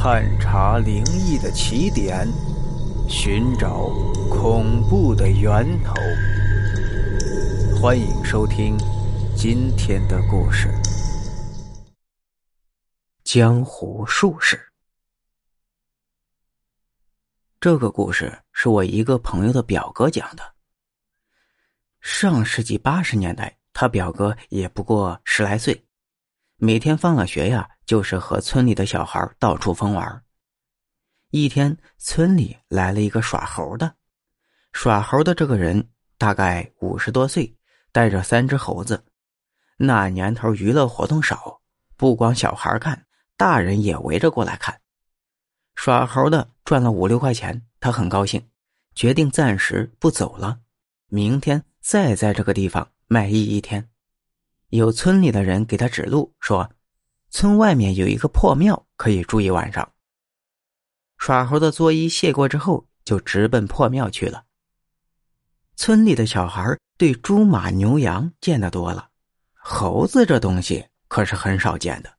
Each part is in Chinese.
探查灵异的起点，寻找恐怖的源头。欢迎收听今天的故事《江湖术士》。这个故事是我一个朋友的表哥讲的。上世纪八十年代，他表哥也不过十来岁，每天放了学呀。就是和村里的小孩到处疯玩。一天，村里来了一个耍猴的。耍猴的这个人大概五十多岁，带着三只猴子。那年头娱乐活动少，不光小孩看，大人也围着过来看。耍猴的赚了五六块钱，他很高兴，决定暂时不走了，明天再在这个地方卖艺一天。有村里的人给他指路，说。村外面有一个破庙，可以住一晚上。耍猴的作揖谢过之后，就直奔破庙去了。村里的小孩对猪马牛羊见得多了，猴子这东西可是很少见的。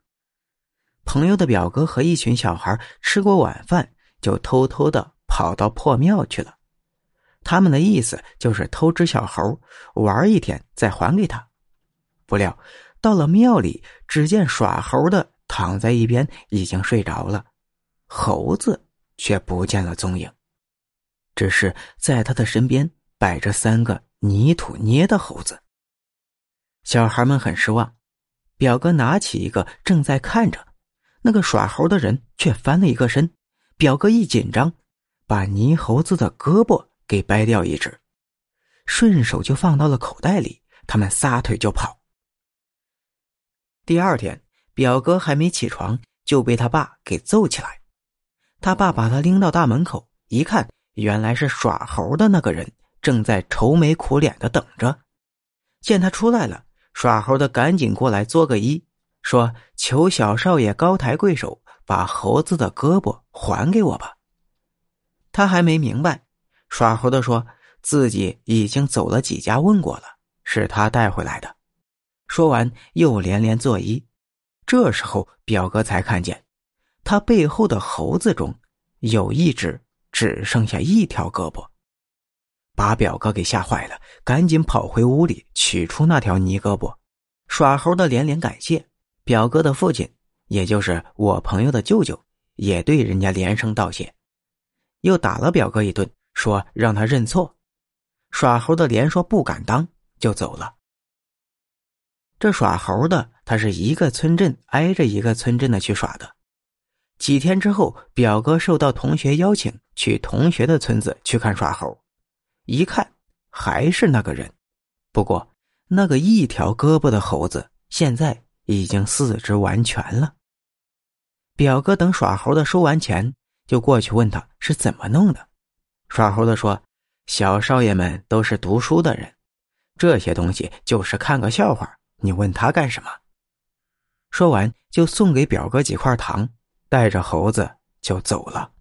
朋友的表哥和一群小孩吃过晚饭，就偷偷的跑到破庙去了。他们的意思就是偷只小猴玩一天，再还给他。不料。到了庙里，只见耍猴的躺在一边，已经睡着了，猴子却不见了踪影。只是在他的身边摆着三个泥土捏的猴子。小孩们很失望，表哥拿起一个正在看着，那个耍猴的人却翻了一个身。表哥一紧张，把泥猴子的胳膊给掰掉一只，顺手就放到了口袋里。他们撒腿就跑。第二天，表哥还没起床，就被他爸给揍起来。他爸把他拎到大门口，一看，原来是耍猴的那个人正在愁眉苦脸的等着。见他出来了，耍猴的赶紧过来作个揖，说：“求小少爷高抬贵手，把猴子的胳膊还给我吧。”他还没明白，耍猴的说自己已经走了几家问过了，是他带回来的。说完，又连连作揖。这时候，表哥才看见，他背后的猴子中有一只只剩下一条胳膊，把表哥给吓坏了，赶紧跑回屋里取出那条泥胳膊。耍猴的连连感谢表哥的父亲，也就是我朋友的舅舅，也对人家连声道谢，又打了表哥一顿，说让他认错。耍猴的连说不敢当，就走了。这耍猴的，他是一个村镇挨着一个村镇的去耍的。几天之后，表哥受到同学邀请去同学的村子去看耍猴，一看还是那个人，不过那个一条胳膊的猴子现在已经四肢完全了。表哥等耍猴的收完钱，就过去问他是怎么弄的。耍猴的说：“小少爷们都是读书的人，这些东西就是看个笑话。”你问他干什么？说完就送给表哥几块糖，带着猴子就走了。